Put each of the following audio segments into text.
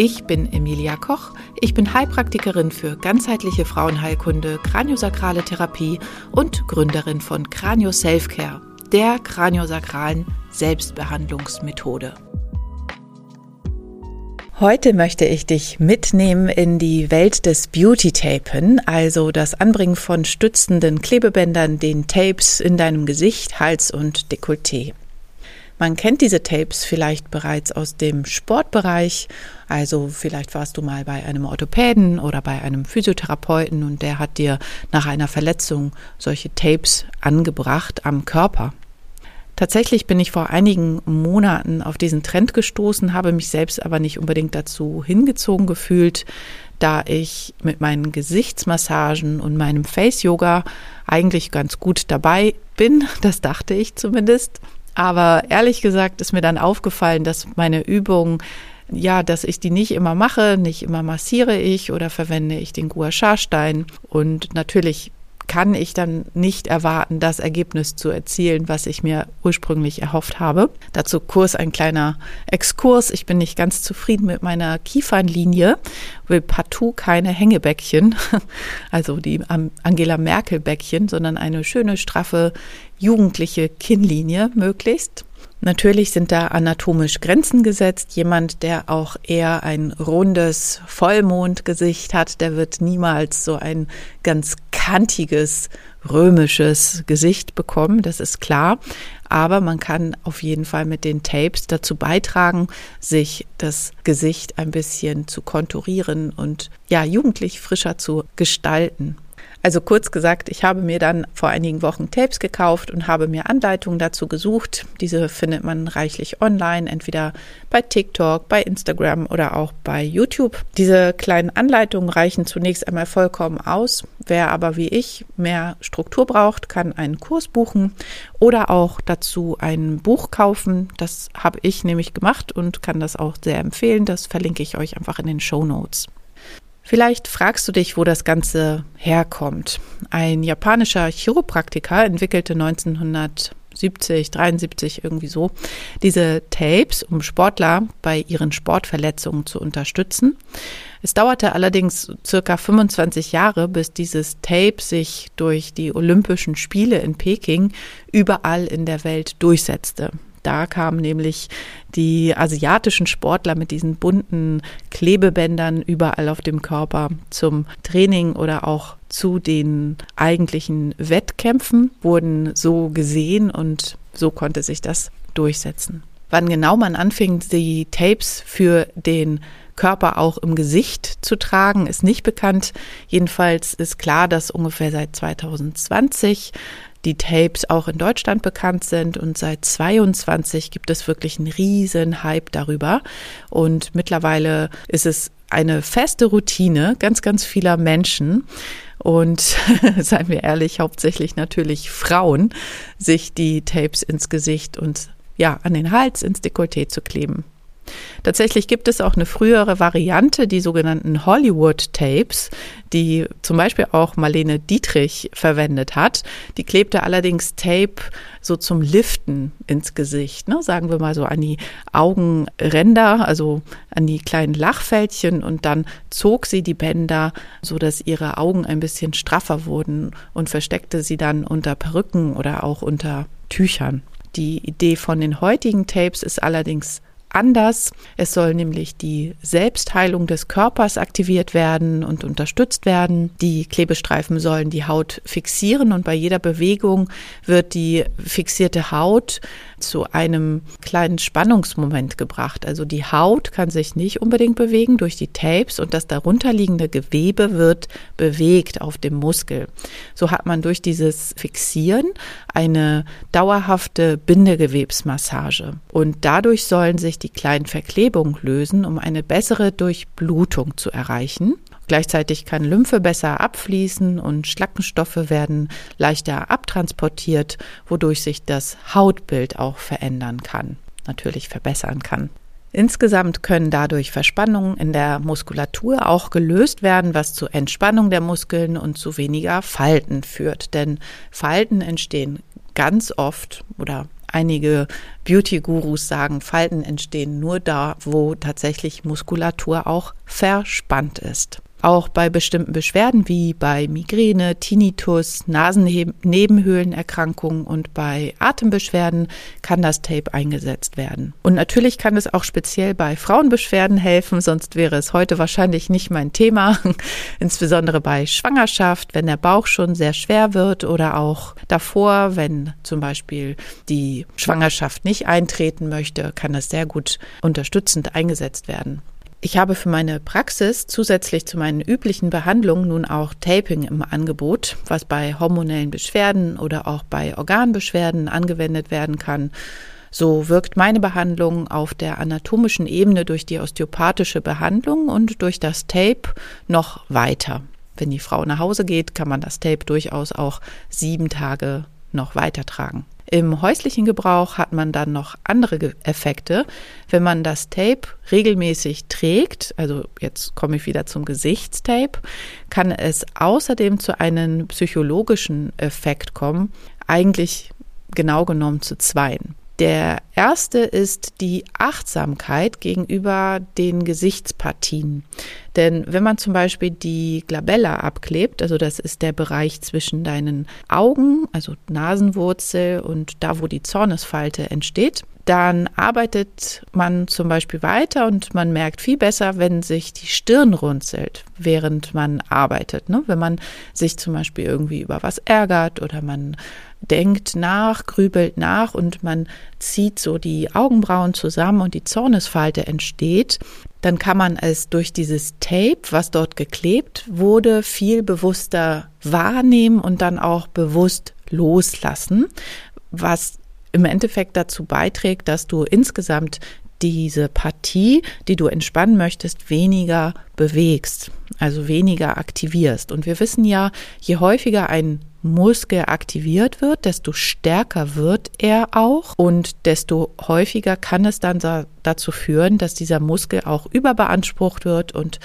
Ich bin Emilia Koch. Ich bin Heilpraktikerin für ganzheitliche Frauenheilkunde, kraniosakrale Therapie und Gründerin von Kranio Selfcare, der kraniosakralen Selbstbehandlungsmethode. Heute möchte ich dich mitnehmen in die Welt des Beauty-Tapen, also das Anbringen von stützenden Klebebändern, den Tapes in deinem Gesicht, Hals und Dekolleté. Man kennt diese Tapes vielleicht bereits aus dem Sportbereich. Also vielleicht warst du mal bei einem Orthopäden oder bei einem Physiotherapeuten und der hat dir nach einer Verletzung solche Tapes angebracht am Körper. Tatsächlich bin ich vor einigen Monaten auf diesen Trend gestoßen, habe mich selbst aber nicht unbedingt dazu hingezogen gefühlt, da ich mit meinen Gesichtsmassagen und meinem Face Yoga eigentlich ganz gut dabei bin. Das dachte ich zumindest. Aber ehrlich gesagt ist mir dann aufgefallen, dass meine Übungen, ja, dass ich die nicht immer mache, nicht immer massiere ich oder verwende ich den Gua Sha Stein. Und natürlich kann ich dann nicht erwarten, das Ergebnis zu erzielen, was ich mir ursprünglich erhofft habe. Dazu Kurs ein kleiner Exkurs. Ich bin nicht ganz zufrieden mit meiner Kiefernlinie, will partout keine Hängebäckchen, also die Angela Merkel Bäckchen, sondern eine schöne, straffe, jugendliche Kinnlinie möglichst. Natürlich sind da anatomisch Grenzen gesetzt. Jemand, der auch eher ein rundes Vollmondgesicht hat, der wird niemals so ein ganz kantiges römisches Gesicht bekommen, das ist klar. Aber man kann auf jeden Fall mit den Tapes dazu beitragen, sich das Gesicht ein bisschen zu konturieren und ja, jugendlich frischer zu gestalten. Also kurz gesagt, ich habe mir dann vor einigen Wochen Tapes gekauft und habe mir Anleitungen dazu gesucht. Diese findet man reichlich online, entweder bei TikTok, bei Instagram oder auch bei YouTube. Diese kleinen Anleitungen reichen zunächst einmal vollkommen aus. Wer aber wie ich mehr Struktur braucht, kann einen Kurs buchen oder auch dazu ein Buch kaufen. Das habe ich nämlich gemacht und kann das auch sehr empfehlen. Das verlinke ich euch einfach in den Show Notes. Vielleicht fragst du dich, wo das Ganze herkommt. Ein japanischer Chiropraktiker entwickelte 1970, 73 irgendwie so diese Tapes, um Sportler bei ihren Sportverletzungen zu unterstützen. Es dauerte allerdings circa 25 Jahre, bis dieses Tape sich durch die Olympischen Spiele in Peking überall in der Welt durchsetzte. Da kamen nämlich die asiatischen Sportler mit diesen bunten Klebebändern überall auf dem Körper zum Training oder auch zu den eigentlichen Wettkämpfen, wurden so gesehen und so konnte sich das durchsetzen. Wann genau man anfing, die Tapes für den Körper auch im Gesicht zu tragen, ist nicht bekannt. Jedenfalls ist klar, dass ungefähr seit 2020 die Tapes auch in Deutschland bekannt sind. Und seit 22 gibt es wirklich einen riesen Hype darüber. Und mittlerweile ist es eine feste Routine ganz, ganz vieler Menschen. Und seien wir ehrlich, hauptsächlich natürlich Frauen, sich die Tapes ins Gesicht und ja, an den Hals, ins Dekolleté zu kleben. Tatsächlich gibt es auch eine frühere Variante, die sogenannten Hollywood-Tapes, die zum Beispiel auch Marlene Dietrich verwendet hat. Die klebte allerdings Tape so zum Liften ins Gesicht, ne? sagen wir mal so an die Augenränder, also an die kleinen Lachfältchen und dann zog sie die Bänder, so dass ihre Augen ein bisschen straffer wurden und versteckte sie dann unter Perücken oder auch unter Tüchern. Die Idee von den heutigen Tapes ist allerdings anders. Es soll nämlich die Selbstheilung des Körpers aktiviert werden und unterstützt werden. Die Klebestreifen sollen die Haut fixieren und bei jeder Bewegung wird die fixierte Haut zu einem kleinen Spannungsmoment gebracht. Also die Haut kann sich nicht unbedingt bewegen durch die Tapes und das darunterliegende Gewebe wird bewegt auf dem Muskel. So hat man durch dieses Fixieren eine dauerhafte Bindegewebsmassage und dadurch sollen sich die kleinen Verklebungen lösen, um eine bessere Durchblutung zu erreichen. Gleichzeitig kann Lymphe besser abfließen und Schlackenstoffe werden leichter abtransportiert, wodurch sich das Hautbild auch verändern kann, natürlich verbessern kann. Insgesamt können dadurch Verspannungen in der Muskulatur auch gelöst werden, was zu Entspannung der Muskeln und zu weniger Falten führt. Denn Falten entstehen ganz oft oder einige Beauty-Gurus sagen, Falten entstehen nur da, wo tatsächlich Muskulatur auch verspannt ist. Auch bei bestimmten Beschwerden wie bei Migräne, Tinnitus, Nasennebenhöhlenerkrankungen und bei Atembeschwerden kann das Tape eingesetzt werden. Und natürlich kann es auch speziell bei Frauenbeschwerden helfen, sonst wäre es heute wahrscheinlich nicht mein Thema. Insbesondere bei Schwangerschaft, wenn der Bauch schon sehr schwer wird oder auch davor, wenn zum Beispiel die Schwangerschaft nicht eintreten möchte, kann das sehr gut unterstützend eingesetzt werden. Ich habe für meine Praxis zusätzlich zu meinen üblichen Behandlungen nun auch Taping im Angebot, was bei hormonellen Beschwerden oder auch bei Organbeschwerden angewendet werden kann. So wirkt meine Behandlung auf der anatomischen Ebene durch die osteopathische Behandlung und durch das Tape noch weiter. Wenn die Frau nach Hause geht, kann man das Tape durchaus auch sieben Tage noch weitertragen. Im häuslichen Gebrauch hat man dann noch andere Effekte. Wenn man das Tape regelmäßig trägt, also jetzt komme ich wieder zum Gesichtstape, kann es außerdem zu einem psychologischen Effekt kommen, eigentlich genau genommen zu zweien. Der erste ist die Achtsamkeit gegenüber den Gesichtspartien. Denn wenn man zum Beispiel die Glabella abklebt, also das ist der Bereich zwischen deinen Augen, also Nasenwurzel und da, wo die Zornesfalte entsteht, dann arbeitet man zum Beispiel weiter und man merkt viel besser, wenn sich die Stirn runzelt, während man arbeitet. Ne? Wenn man sich zum Beispiel irgendwie über was ärgert oder man denkt nach, grübelt nach und man zieht so die Augenbrauen zusammen und die Zornesfalte entsteht, dann kann man es durch dieses Tape, was dort geklebt wurde, viel bewusster wahrnehmen und dann auch bewusst loslassen, was im Endeffekt dazu beiträgt, dass du insgesamt diese Partie, die du entspannen möchtest, weniger bewegst, also weniger aktivierst. Und wir wissen ja, je häufiger ein Muskel aktiviert wird, desto stärker wird er auch und desto häufiger kann es dann dazu führen, dass dieser Muskel auch überbeansprucht wird und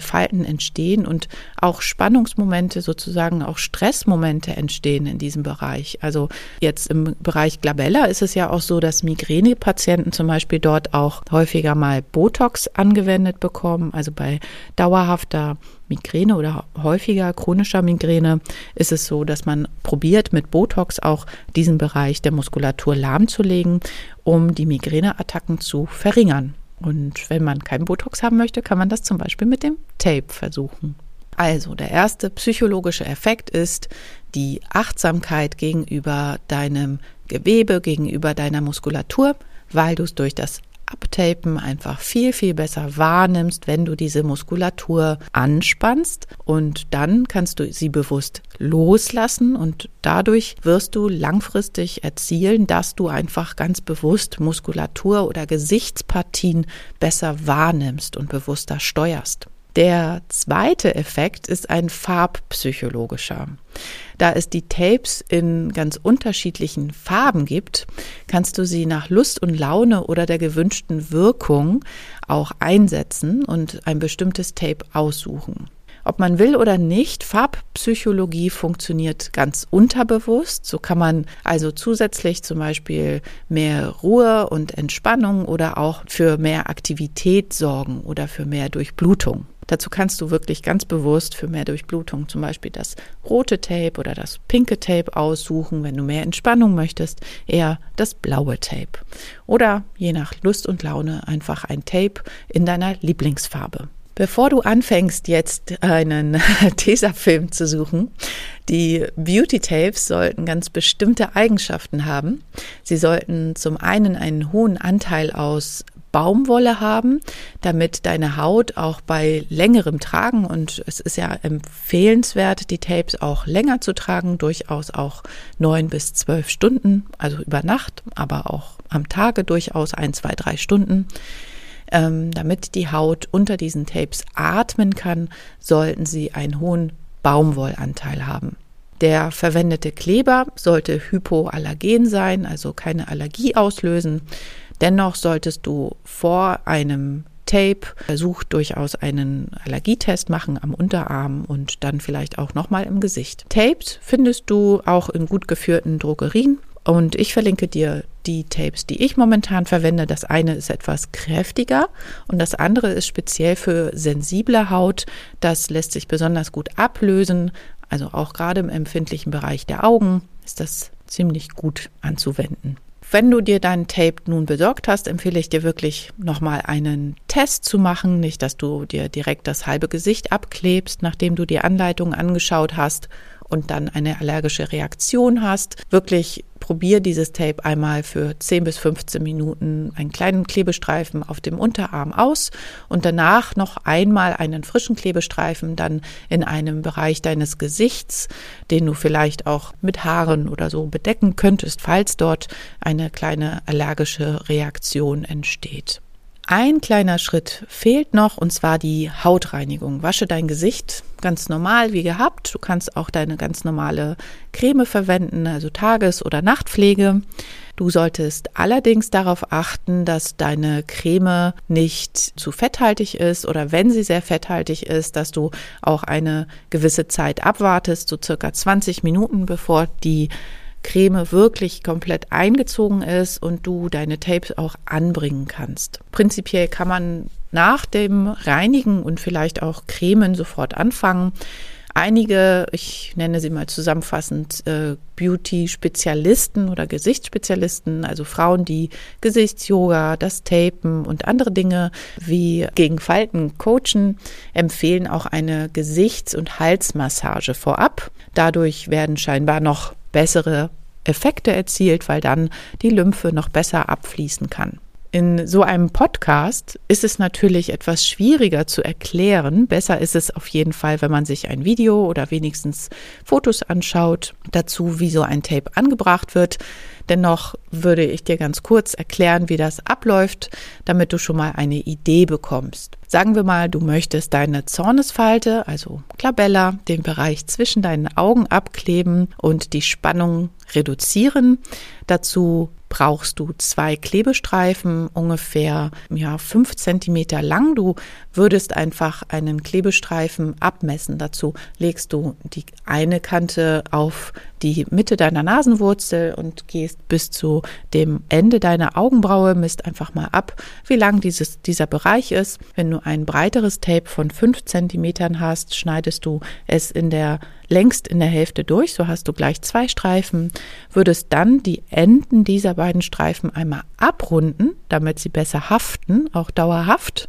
Falten entstehen und auch Spannungsmomente, sozusagen auch Stressmomente entstehen in diesem Bereich. Also jetzt im Bereich Glabella ist es ja auch so, dass Migränepatienten zum Beispiel dort auch häufiger mal Botox angewendet bekommen. Also bei dauerhafter Migräne oder häufiger chronischer Migräne ist es so, dass man probiert, mit Botox auch diesen Bereich der Muskulatur lahmzulegen, um die Migräneattacken zu verringern. Und wenn man keinen Botox haben möchte, kann man das zum Beispiel mit dem Tape versuchen. Also der erste psychologische Effekt ist die Achtsamkeit gegenüber deinem Gewebe, gegenüber deiner Muskulatur, weil du es durch das Abtapen einfach viel, viel besser wahrnimmst, wenn du diese Muskulatur anspannst und dann kannst du sie bewusst loslassen und dadurch wirst du langfristig erzielen, dass du einfach ganz bewusst Muskulatur oder Gesichtspartien besser wahrnimmst und bewusster steuerst. Der zweite Effekt ist ein farbpsychologischer. Da es die Tapes in ganz unterschiedlichen Farben gibt, kannst du sie nach Lust und Laune oder der gewünschten Wirkung auch einsetzen und ein bestimmtes Tape aussuchen. Ob man will oder nicht, Farbpsychologie funktioniert ganz unterbewusst. So kann man also zusätzlich zum Beispiel mehr Ruhe und Entspannung oder auch für mehr Aktivität sorgen oder für mehr Durchblutung. Dazu kannst du wirklich ganz bewusst für mehr Durchblutung zum Beispiel das rote Tape oder das pinke Tape aussuchen. Wenn du mehr Entspannung möchtest, eher das blaue Tape. Oder je nach Lust und Laune einfach ein Tape in deiner Lieblingsfarbe. Bevor du anfängst, jetzt einen Tesafilm zu suchen, die Beauty Tapes sollten ganz bestimmte Eigenschaften haben. Sie sollten zum einen einen hohen Anteil aus Baumwolle haben, damit deine Haut auch bei längerem Tragen und es ist ja empfehlenswert, die Tapes auch länger zu tragen, durchaus auch neun bis zwölf Stunden, also über Nacht, aber auch am Tage durchaus ein, zwei, drei Stunden. Ähm, damit die Haut unter diesen Tapes atmen kann, sollten sie einen hohen Baumwollanteil haben. Der verwendete Kleber sollte hypoallergen sein, also keine Allergie auslösen. Dennoch solltest du vor einem Tape versuch durchaus einen Allergietest machen am Unterarm und dann vielleicht auch nochmal im Gesicht. Tapes findest du auch in gut geführten Drogerien und ich verlinke dir die Tapes, die ich momentan verwende. Das eine ist etwas kräftiger und das andere ist speziell für sensible Haut. Das lässt sich besonders gut ablösen. Also auch gerade im empfindlichen Bereich der Augen ist das ziemlich gut anzuwenden. Wenn du dir dein Tape nun besorgt hast, empfehle ich dir wirklich nochmal einen Test zu machen. Nicht, dass du dir direkt das halbe Gesicht abklebst, nachdem du die Anleitung angeschaut hast und dann eine allergische Reaktion hast. Wirklich probier dieses Tape einmal für 10 bis 15 Minuten einen kleinen Klebestreifen auf dem Unterarm aus und danach noch einmal einen frischen Klebestreifen dann in einem Bereich deines Gesichts, den du vielleicht auch mit Haaren oder so bedecken könntest, falls dort eine kleine allergische Reaktion entsteht. Ein kleiner Schritt fehlt noch und zwar die Hautreinigung. Wasche dein Gesicht ganz normal wie gehabt. Du kannst auch deine ganz normale Creme verwenden, also Tages- oder Nachtpflege. Du solltest allerdings darauf achten, dass deine Creme nicht zu fetthaltig ist oder wenn sie sehr fetthaltig ist, dass du auch eine gewisse Zeit abwartest, so circa 20 Minuten, bevor die Creme wirklich komplett eingezogen ist und du deine Tapes auch anbringen kannst. Prinzipiell kann man nach dem Reinigen und vielleicht auch Cremen sofort anfangen. Einige, ich nenne sie mal zusammenfassend, äh, Beauty-Spezialisten oder Gesichtsspezialisten, also Frauen, die Gesichtsyoga, das Tapen und andere Dinge wie gegen Falten coachen, empfehlen auch eine Gesichts- und Halsmassage vorab. Dadurch werden scheinbar noch bessere Effekte erzielt, weil dann die Lymphe noch besser abfließen kann. In so einem Podcast ist es natürlich etwas schwieriger zu erklären. Besser ist es auf jeden Fall, wenn man sich ein Video oder wenigstens Fotos anschaut dazu, wie so ein Tape angebracht wird. Dennoch würde ich dir ganz kurz erklären, wie das abläuft, damit du schon mal eine Idee bekommst. Sagen wir mal, du möchtest deine Zornesfalte, also Klabella, den Bereich zwischen deinen Augen abkleben und die Spannung reduzieren. Dazu brauchst du zwei Klebestreifen, ungefähr ja, fünf Zentimeter lang. Du würdest einfach einen Klebestreifen abmessen. Dazu legst du die eine Kante auf die Mitte deiner Nasenwurzel und gehst bis zu dem Ende deiner Augenbraue, misst einfach mal ab, wie lang dieses, dieser Bereich ist. Wenn du ein breiteres Tape von fünf Zentimetern hast, schneidest du es in der längst in der Hälfte durch, so hast du gleich zwei Streifen, würdest dann die Enden dieser beiden Streifen einmal abrunden, damit sie besser haften, auch dauerhaft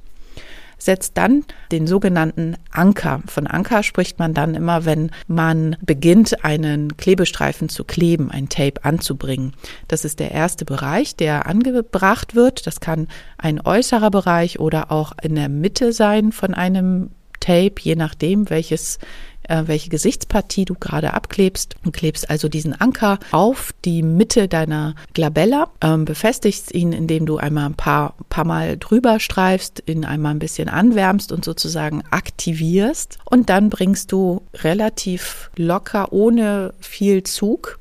setzt dann den sogenannten Anker. Von Anker spricht man dann immer, wenn man beginnt, einen Klebestreifen zu kleben, ein Tape anzubringen. Das ist der erste Bereich, der angebracht wird. Das kann ein äußerer Bereich oder auch in der Mitte sein von einem Tape, je nachdem, welches äh, welche Gesichtspartie du gerade abklebst. Du klebst also diesen Anker auf die Mitte deiner Glabella, ähm, befestigst ihn, indem du einmal ein paar, paar Mal drüber streifst, ihn einmal ein bisschen anwärmst und sozusagen aktivierst. Und dann bringst du relativ locker, ohne viel Zug,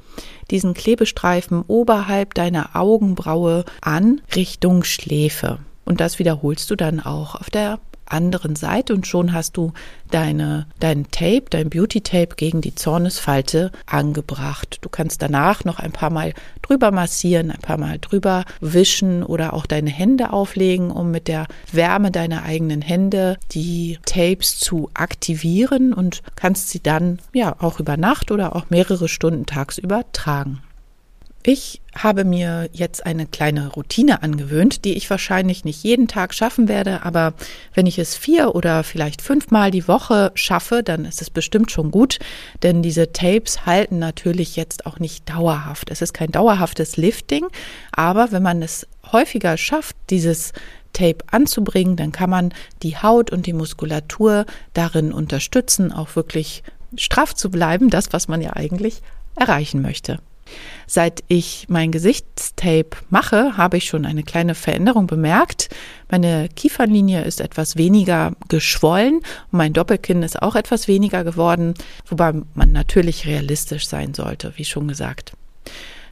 diesen Klebestreifen oberhalb deiner Augenbraue an Richtung Schläfe. Und das wiederholst du dann auch auf der anderen Seite und schon hast du deine, dein Tape, dein Beauty Tape gegen die Zornesfalte angebracht. Du kannst danach noch ein paar Mal drüber massieren, ein paar Mal drüber wischen oder auch deine Hände auflegen, um mit der Wärme deiner eigenen Hände die Tapes zu aktivieren und kannst sie dann ja auch über Nacht oder auch mehrere Stunden tagsüber tragen. Ich habe mir jetzt eine kleine Routine angewöhnt, die ich wahrscheinlich nicht jeden Tag schaffen werde, aber wenn ich es vier oder vielleicht fünfmal die Woche schaffe, dann ist es bestimmt schon gut, denn diese Tapes halten natürlich jetzt auch nicht dauerhaft. Es ist kein dauerhaftes Lifting, aber wenn man es häufiger schafft, dieses Tape anzubringen, dann kann man die Haut und die Muskulatur darin unterstützen, auch wirklich straff zu bleiben, das, was man ja eigentlich erreichen möchte. Seit ich mein Gesichtstape mache, habe ich schon eine kleine Veränderung bemerkt. Meine Kiefernlinie ist etwas weniger geschwollen und mein Doppelkinn ist auch etwas weniger geworden, wobei man natürlich realistisch sein sollte, wie schon gesagt.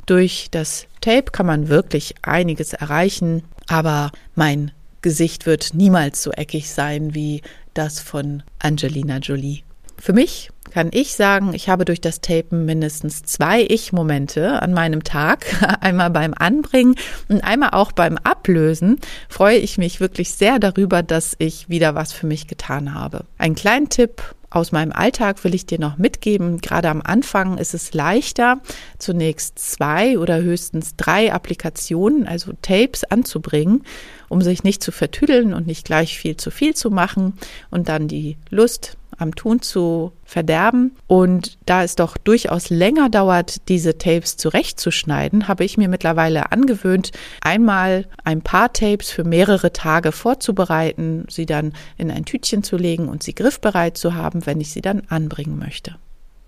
Durch das Tape kann man wirklich einiges erreichen, aber mein Gesicht wird niemals so eckig sein wie das von Angelina Jolie. Für mich kann ich sagen, ich habe durch das Tapen mindestens zwei Ich-Momente an meinem Tag. Einmal beim Anbringen und einmal auch beim Ablösen freue ich mich wirklich sehr darüber, dass ich wieder was für mich getan habe. Ein kleinen Tipp aus meinem Alltag will ich dir noch mitgeben. Gerade am Anfang ist es leichter, zunächst zwei oder höchstens drei Applikationen, also Tapes anzubringen, um sich nicht zu vertüdeln und nicht gleich viel zu viel zu machen und dann die Lust am Tun zu verderben. Und da es doch durchaus länger dauert, diese Tapes zurechtzuschneiden, habe ich mir mittlerweile angewöhnt, einmal ein paar Tapes für mehrere Tage vorzubereiten, sie dann in ein Tütchen zu legen und sie griffbereit zu haben, wenn ich sie dann anbringen möchte.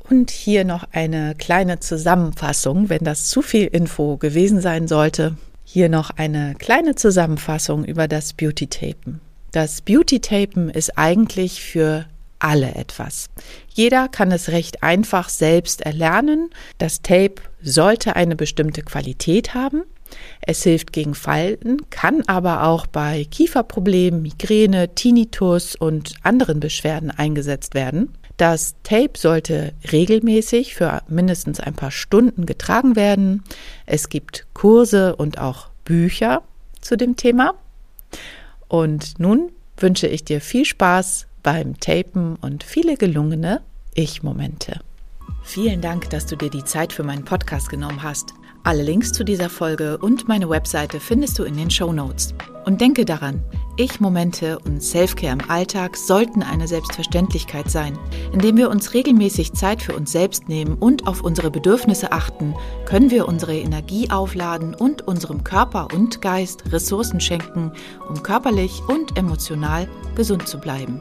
Und hier noch eine kleine Zusammenfassung, wenn das zu viel Info gewesen sein sollte. Hier noch eine kleine Zusammenfassung über das Beauty-Tapen. Das Beauty-Tapen ist eigentlich für alle etwas. Jeder kann es recht einfach selbst erlernen. Das Tape sollte eine bestimmte Qualität haben. Es hilft gegen Falten, kann aber auch bei Kieferproblemen, Migräne, Tinnitus und anderen Beschwerden eingesetzt werden. Das Tape sollte regelmäßig für mindestens ein paar Stunden getragen werden. Es gibt Kurse und auch Bücher zu dem Thema. Und nun wünsche ich dir viel Spaß beim Tapen und viele gelungene Ich-Momente. Vielen Dank, dass du dir die Zeit für meinen Podcast genommen hast. Alle Links zu dieser Folge und meine Webseite findest du in den Show Notes. Und denke daran, Ich-Momente und Selfcare im Alltag sollten eine Selbstverständlichkeit sein. Indem wir uns regelmäßig Zeit für uns selbst nehmen und auf unsere Bedürfnisse achten, können wir unsere Energie aufladen und unserem Körper und Geist Ressourcen schenken, um körperlich und emotional gesund zu bleiben.